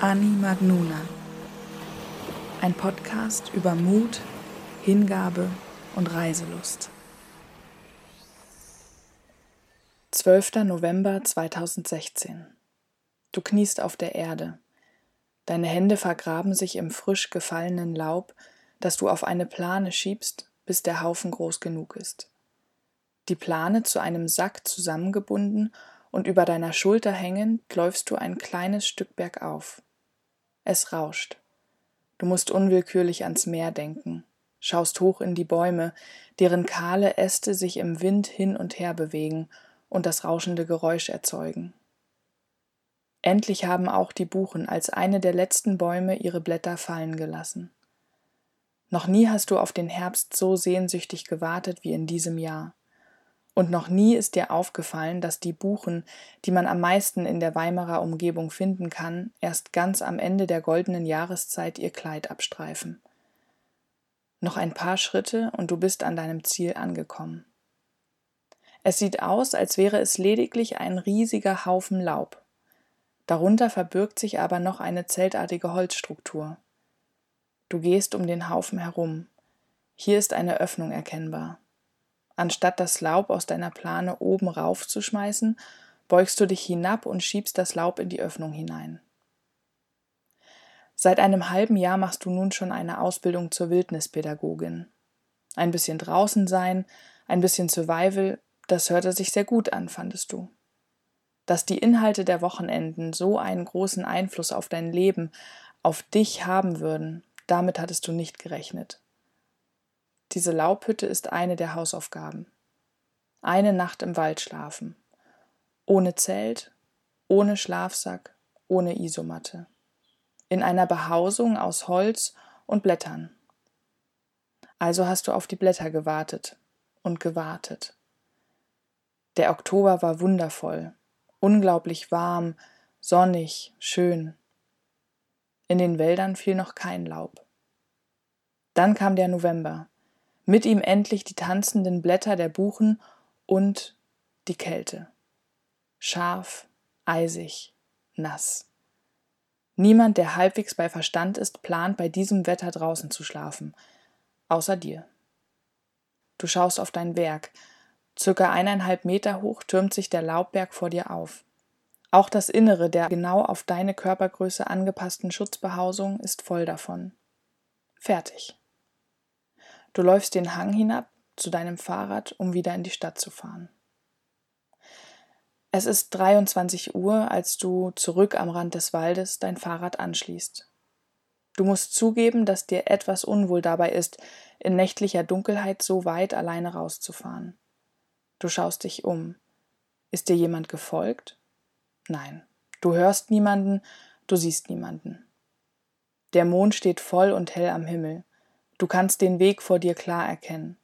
Ani Magnuna. Ein Podcast über Mut, Hingabe und Reiselust. 12. November 2016. Du kniest auf der Erde. Deine Hände vergraben sich im frisch gefallenen Laub, das du auf eine Plane schiebst, bis der Haufen groß genug ist. Die Plane zu einem Sack zusammengebunden und über deiner Schulter hängend läufst du ein kleines Stück bergauf. Es rauscht. Du musst unwillkürlich ans Meer denken, schaust hoch in die Bäume, deren kahle Äste sich im Wind hin und her bewegen und das rauschende Geräusch erzeugen. Endlich haben auch die Buchen als eine der letzten Bäume ihre Blätter fallen gelassen. Noch nie hast du auf den Herbst so sehnsüchtig gewartet wie in diesem Jahr. Und noch nie ist dir aufgefallen, dass die Buchen, die man am meisten in der Weimarer Umgebung finden kann, erst ganz am Ende der goldenen Jahreszeit ihr Kleid abstreifen. Noch ein paar Schritte und du bist an deinem Ziel angekommen. Es sieht aus, als wäre es lediglich ein riesiger Haufen Laub. Darunter verbirgt sich aber noch eine zeltartige Holzstruktur. Du gehst um den Haufen herum. Hier ist eine Öffnung erkennbar. Anstatt das Laub aus deiner Plane oben raufzuschmeißen, beugst du dich hinab und schiebst das Laub in die Öffnung hinein. Seit einem halben Jahr machst du nun schon eine Ausbildung zur Wildnispädagogin. Ein bisschen draußen sein, ein bisschen Survival, das hörte sich sehr gut an, fandest du. Dass die Inhalte der Wochenenden so einen großen Einfluss auf dein Leben, auf dich haben würden, damit hattest du nicht gerechnet. Diese Laubhütte ist eine der Hausaufgaben. Eine Nacht im Wald schlafen. Ohne Zelt, ohne Schlafsack, ohne Isomatte. In einer Behausung aus Holz und Blättern. Also hast du auf die Blätter gewartet und gewartet. Der Oktober war wundervoll, unglaublich warm, sonnig, schön. In den Wäldern fiel noch kein Laub. Dann kam der November, mit ihm endlich die tanzenden Blätter der Buchen und die Kälte. Scharf, eisig, nass. Niemand, der halbwegs bei Verstand ist, plant bei diesem Wetter draußen zu schlafen, außer dir. Du schaust auf dein Werk. Circa eineinhalb Meter hoch türmt sich der Laubberg vor dir auf. Auch das Innere der genau auf deine Körpergröße angepassten Schutzbehausung ist voll davon. Fertig. Du läufst den Hang hinab zu deinem Fahrrad, um wieder in die Stadt zu fahren. Es ist 23 Uhr, als du zurück am Rand des Waldes dein Fahrrad anschließt. Du musst zugeben, dass dir etwas unwohl dabei ist, in nächtlicher Dunkelheit so weit alleine rauszufahren. Du schaust dich um. Ist dir jemand gefolgt? Nein. Du hörst niemanden, du siehst niemanden. Der Mond steht voll und hell am Himmel. Du kannst den Weg vor dir klar erkennen.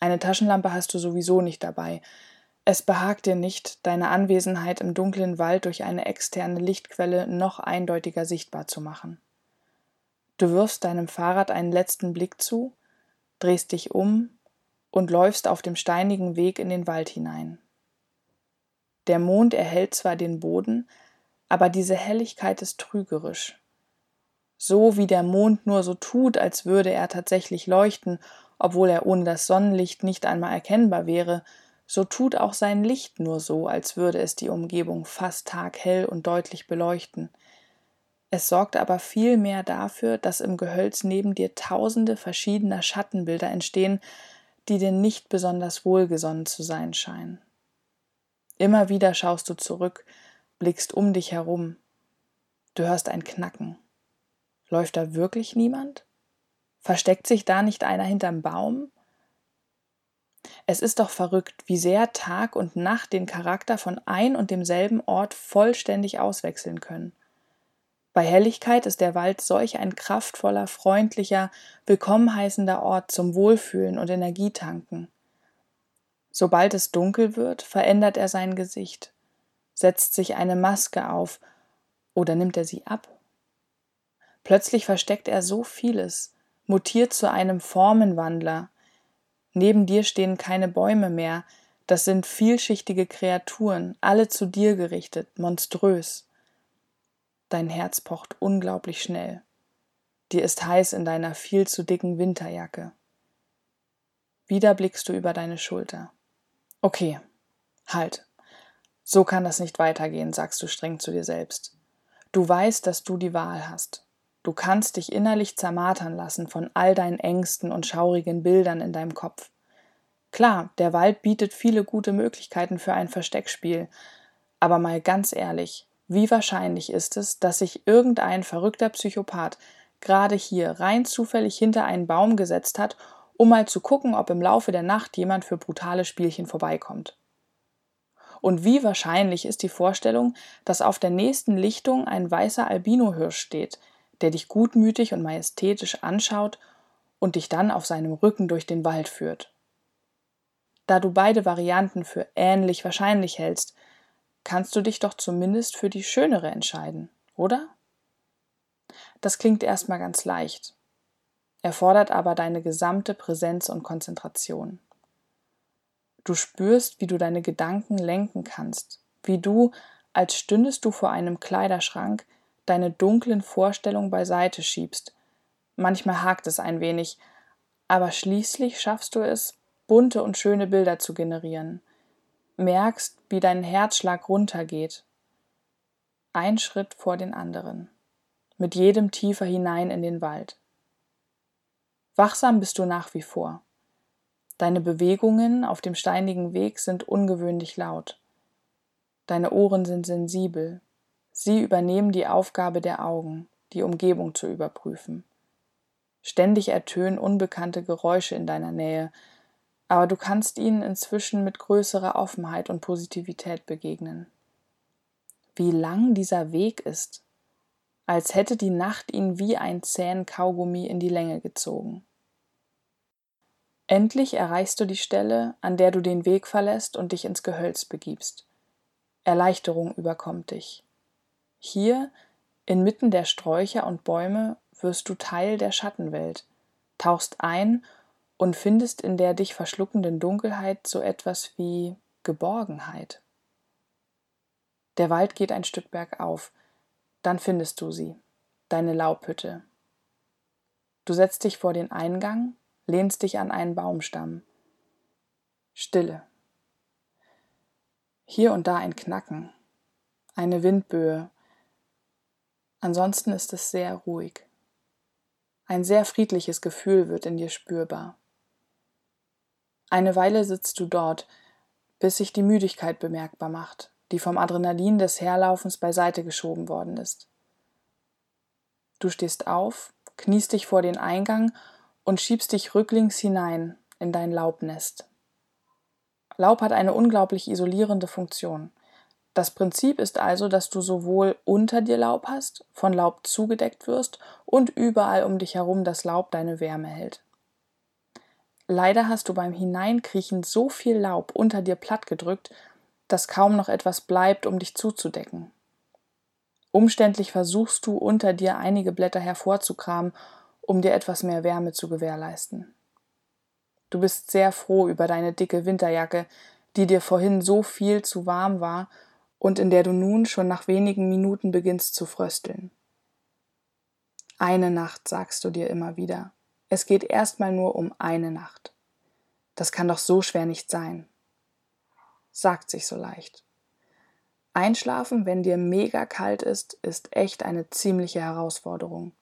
Eine Taschenlampe hast du sowieso nicht dabei. Es behagt dir nicht, deine Anwesenheit im dunklen Wald durch eine externe Lichtquelle noch eindeutiger sichtbar zu machen. Du wirfst deinem Fahrrad einen letzten Blick zu, drehst dich um und läufst auf dem steinigen Weg in den Wald hinein. Der Mond erhellt zwar den Boden, aber diese Helligkeit ist trügerisch so wie der Mond nur so tut, als würde er tatsächlich leuchten, obwohl er ohne das Sonnenlicht nicht einmal erkennbar wäre, so tut auch sein Licht nur so, als würde es die Umgebung fast taghell und deutlich beleuchten. Es sorgt aber vielmehr dafür, dass im Gehölz neben dir tausende verschiedener Schattenbilder entstehen, die dir nicht besonders wohlgesonnen zu sein scheinen. Immer wieder schaust du zurück, blickst um dich herum. Du hörst ein Knacken. Läuft da wirklich niemand? Versteckt sich da nicht einer hinterm Baum? Es ist doch verrückt, wie sehr Tag und Nacht den Charakter von ein und demselben Ort vollständig auswechseln können. Bei Helligkeit ist der Wald solch ein kraftvoller, freundlicher, willkommen heißender Ort zum Wohlfühlen und Energietanken. Sobald es dunkel wird, verändert er sein Gesicht, setzt sich eine Maske auf oder nimmt er sie ab? Plötzlich versteckt er so vieles, mutiert zu einem Formenwandler. Neben dir stehen keine Bäume mehr, das sind vielschichtige Kreaturen, alle zu dir gerichtet, monströs. Dein Herz pocht unglaublich schnell. Dir ist heiß in deiner viel zu dicken Winterjacke. Wieder blickst du über deine Schulter. Okay, halt. So kann das nicht weitergehen, sagst du streng zu dir selbst. Du weißt, dass du die Wahl hast. Du kannst dich innerlich zermartern lassen von all deinen Ängsten und schaurigen Bildern in deinem Kopf. Klar, der Wald bietet viele gute Möglichkeiten für ein Versteckspiel, aber mal ganz ehrlich, wie wahrscheinlich ist es, dass sich irgendein verrückter Psychopath gerade hier rein zufällig hinter einen Baum gesetzt hat, um mal zu gucken, ob im Laufe der Nacht jemand für brutale Spielchen vorbeikommt? Und wie wahrscheinlich ist die Vorstellung, dass auf der nächsten Lichtung ein weißer Albinohirsch steht, der dich gutmütig und majestätisch anschaut und dich dann auf seinem Rücken durch den Wald führt? Da du beide Varianten für ähnlich wahrscheinlich hältst, kannst du dich doch zumindest für die schönere entscheiden, oder? Das klingt erstmal ganz leicht, erfordert aber deine gesamte Präsenz und Konzentration. Du spürst, wie du deine Gedanken lenken kannst, wie du, als stündest du vor einem Kleiderschrank, deine dunklen Vorstellungen beiseite schiebst. Manchmal hakt es ein wenig, aber schließlich schaffst du es, bunte und schöne Bilder zu generieren. Merkst, wie dein Herzschlag runtergeht. Ein Schritt vor den anderen. Mit jedem tiefer hinein in den Wald. Wachsam bist du nach wie vor. Deine Bewegungen auf dem steinigen Weg sind ungewöhnlich laut. Deine Ohren sind sensibel. Sie übernehmen die Aufgabe der Augen, die Umgebung zu überprüfen. Ständig ertönen unbekannte Geräusche in deiner Nähe, aber du kannst ihnen inzwischen mit größerer Offenheit und Positivität begegnen. Wie lang dieser Weg ist, als hätte die Nacht ihn wie ein zähen Kaugummi in die Länge gezogen. Endlich erreichst du die Stelle, an der du den Weg verlässt und dich ins Gehölz begibst. Erleichterung überkommt dich. Hier, inmitten der Sträucher und Bäume, wirst du Teil der Schattenwelt, tauchst ein und findest in der dich verschluckenden Dunkelheit so etwas wie Geborgenheit. Der Wald geht ein Stück bergauf, dann findest du sie, deine Laubhütte. Du setzt dich vor den Eingang lehnst dich an einen Baumstamm. Stille. Hier und da ein Knacken, eine Windböe. Ansonsten ist es sehr ruhig. Ein sehr friedliches Gefühl wird in dir spürbar. Eine Weile sitzt du dort, bis sich die Müdigkeit bemerkbar macht, die vom Adrenalin des Herlaufens beiseite geschoben worden ist. Du stehst auf, kniest dich vor den Eingang und schiebst dich rücklings hinein in dein Laubnest. Laub hat eine unglaublich isolierende Funktion. Das Prinzip ist also, dass du sowohl unter dir Laub hast, von Laub zugedeckt wirst und überall um dich herum das Laub deine Wärme hält. Leider hast du beim Hineinkriechen so viel Laub unter dir plattgedrückt, dass kaum noch etwas bleibt, um dich zuzudecken. Umständlich versuchst du unter dir einige Blätter hervorzukramen um dir etwas mehr Wärme zu gewährleisten. Du bist sehr froh über deine dicke Winterjacke, die dir vorhin so viel zu warm war und in der du nun schon nach wenigen Minuten beginnst zu frösteln. Eine Nacht, sagst du dir immer wieder. Es geht erstmal nur um eine Nacht. Das kann doch so schwer nicht sein. Sagt sich so leicht. Einschlafen, wenn dir mega kalt ist, ist echt eine ziemliche Herausforderung.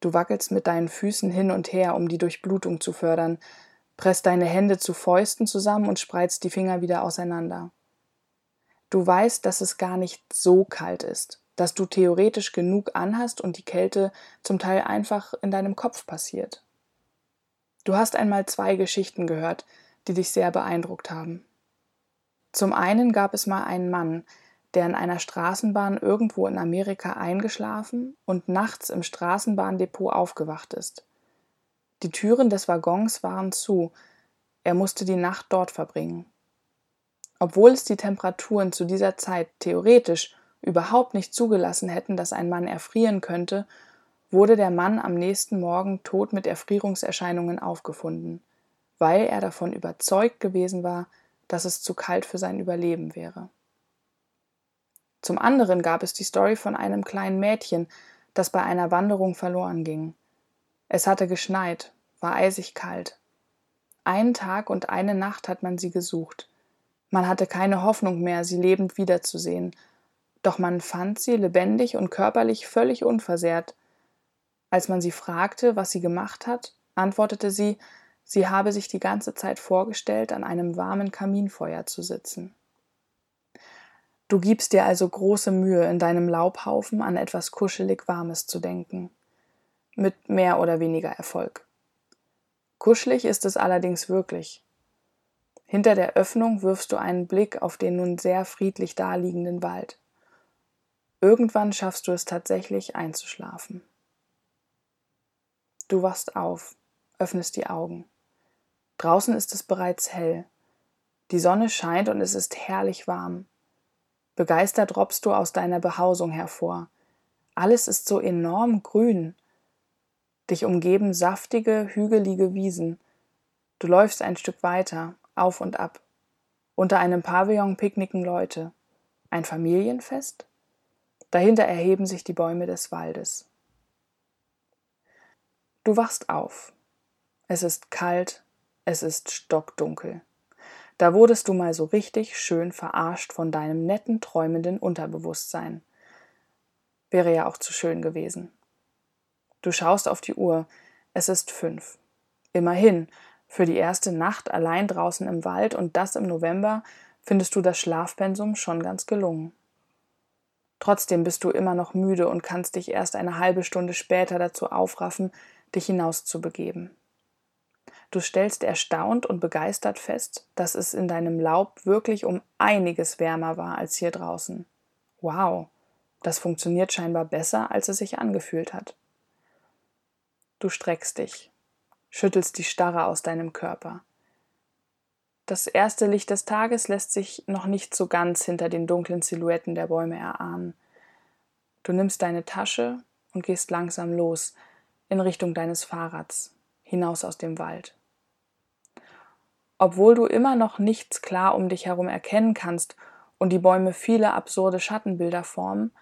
Du wackelst mit deinen Füßen hin und her, um die Durchblutung zu fördern, presst deine Hände zu Fäusten zusammen und spreizt die Finger wieder auseinander. Du weißt, dass es gar nicht so kalt ist, dass du theoretisch genug anhast und die Kälte zum Teil einfach in deinem Kopf passiert. Du hast einmal zwei Geschichten gehört, die dich sehr beeindruckt haben. Zum einen gab es mal einen Mann, der in einer Straßenbahn irgendwo in Amerika eingeschlafen und nachts im Straßenbahndepot aufgewacht ist. Die Türen des Waggons waren zu, er musste die Nacht dort verbringen. Obwohl es die Temperaturen zu dieser Zeit theoretisch überhaupt nicht zugelassen hätten, dass ein Mann erfrieren könnte, wurde der Mann am nächsten Morgen tot mit Erfrierungserscheinungen aufgefunden, weil er davon überzeugt gewesen war, dass es zu kalt für sein Überleben wäre. Zum anderen gab es die Story von einem kleinen Mädchen, das bei einer Wanderung verloren ging. Es hatte geschneit, war eisig kalt. Einen Tag und eine Nacht hat man sie gesucht. Man hatte keine Hoffnung mehr, sie lebend wiederzusehen, doch man fand sie lebendig und körperlich völlig unversehrt. Als man sie fragte, was sie gemacht hat, antwortete sie, sie habe sich die ganze Zeit vorgestellt, an einem warmen Kaminfeuer zu sitzen. Du gibst dir also große Mühe, in deinem Laubhaufen an etwas kuschelig Warmes zu denken. Mit mehr oder weniger Erfolg. Kuschelig ist es allerdings wirklich. Hinter der Öffnung wirfst du einen Blick auf den nun sehr friedlich daliegenden Wald. Irgendwann schaffst du es tatsächlich einzuschlafen. Du wachst auf, öffnest die Augen. Draußen ist es bereits hell. Die Sonne scheint und es ist herrlich warm. Begeistert robbst du aus deiner Behausung hervor. Alles ist so enorm grün. Dich umgeben saftige, hügelige Wiesen. Du läufst ein Stück weiter, auf und ab. Unter einem Pavillon picknicken Leute. Ein Familienfest? Dahinter erheben sich die Bäume des Waldes. Du wachst auf. Es ist kalt, es ist stockdunkel. Da wurdest du mal so richtig schön verarscht von deinem netten, träumenden Unterbewusstsein. Wäre ja auch zu schön gewesen. Du schaust auf die Uhr. Es ist fünf. Immerhin, für die erste Nacht allein draußen im Wald und das im November findest du das Schlafpensum schon ganz gelungen. Trotzdem bist du immer noch müde und kannst dich erst eine halbe Stunde später dazu aufraffen, dich hinauszubegeben. Du stellst erstaunt und begeistert fest, dass es in deinem Laub wirklich um einiges wärmer war als hier draußen. Wow, das funktioniert scheinbar besser, als es sich angefühlt hat. Du streckst dich, schüttelst die Starre aus deinem Körper. Das erste Licht des Tages lässt sich noch nicht so ganz hinter den dunklen Silhouetten der Bäume erahnen. Du nimmst deine Tasche und gehst langsam los in Richtung deines Fahrrads, hinaus aus dem Wald. Obwohl du immer noch nichts klar um dich herum erkennen kannst und die Bäume viele absurde Schattenbilder formen,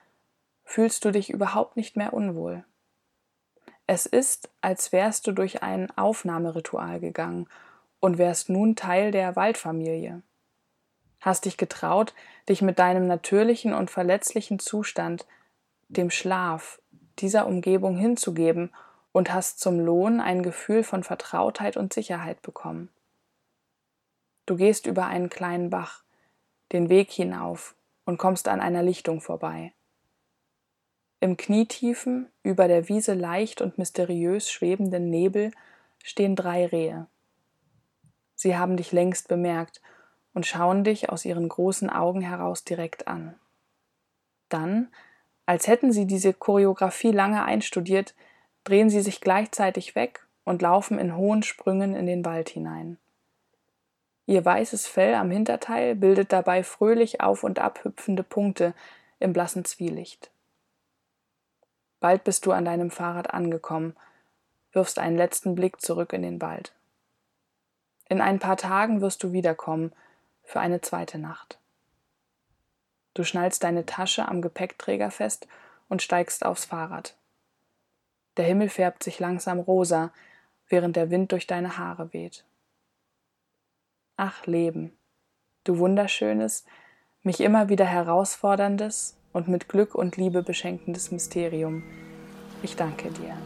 fühlst du dich überhaupt nicht mehr unwohl. Es ist, als wärst du durch ein Aufnahmeritual gegangen und wärst nun Teil der Waldfamilie. Hast dich getraut, dich mit deinem natürlichen und verletzlichen Zustand, dem Schlaf, dieser Umgebung hinzugeben und hast zum Lohn ein Gefühl von Vertrautheit und Sicherheit bekommen. Du gehst über einen kleinen Bach, den Weg hinauf und kommst an einer Lichtung vorbei. Im knietiefen, über der Wiese leicht und mysteriös schwebenden Nebel stehen drei Rehe. Sie haben dich längst bemerkt und schauen dich aus ihren großen Augen heraus direkt an. Dann, als hätten sie diese Choreografie lange einstudiert, drehen sie sich gleichzeitig weg und laufen in hohen Sprüngen in den Wald hinein. Ihr weißes Fell am Hinterteil bildet dabei fröhlich auf und ab hüpfende Punkte im blassen Zwielicht. Bald bist du an deinem Fahrrad angekommen, wirfst einen letzten Blick zurück in den Wald. In ein paar Tagen wirst du wiederkommen für eine zweite Nacht. Du schnallst deine Tasche am Gepäckträger fest und steigst aufs Fahrrad. Der Himmel färbt sich langsam rosa, während der Wind durch deine Haare weht. Ach Leben, du wunderschönes, mich immer wieder herausforderndes und mit Glück und Liebe beschenkendes Mysterium, ich danke dir.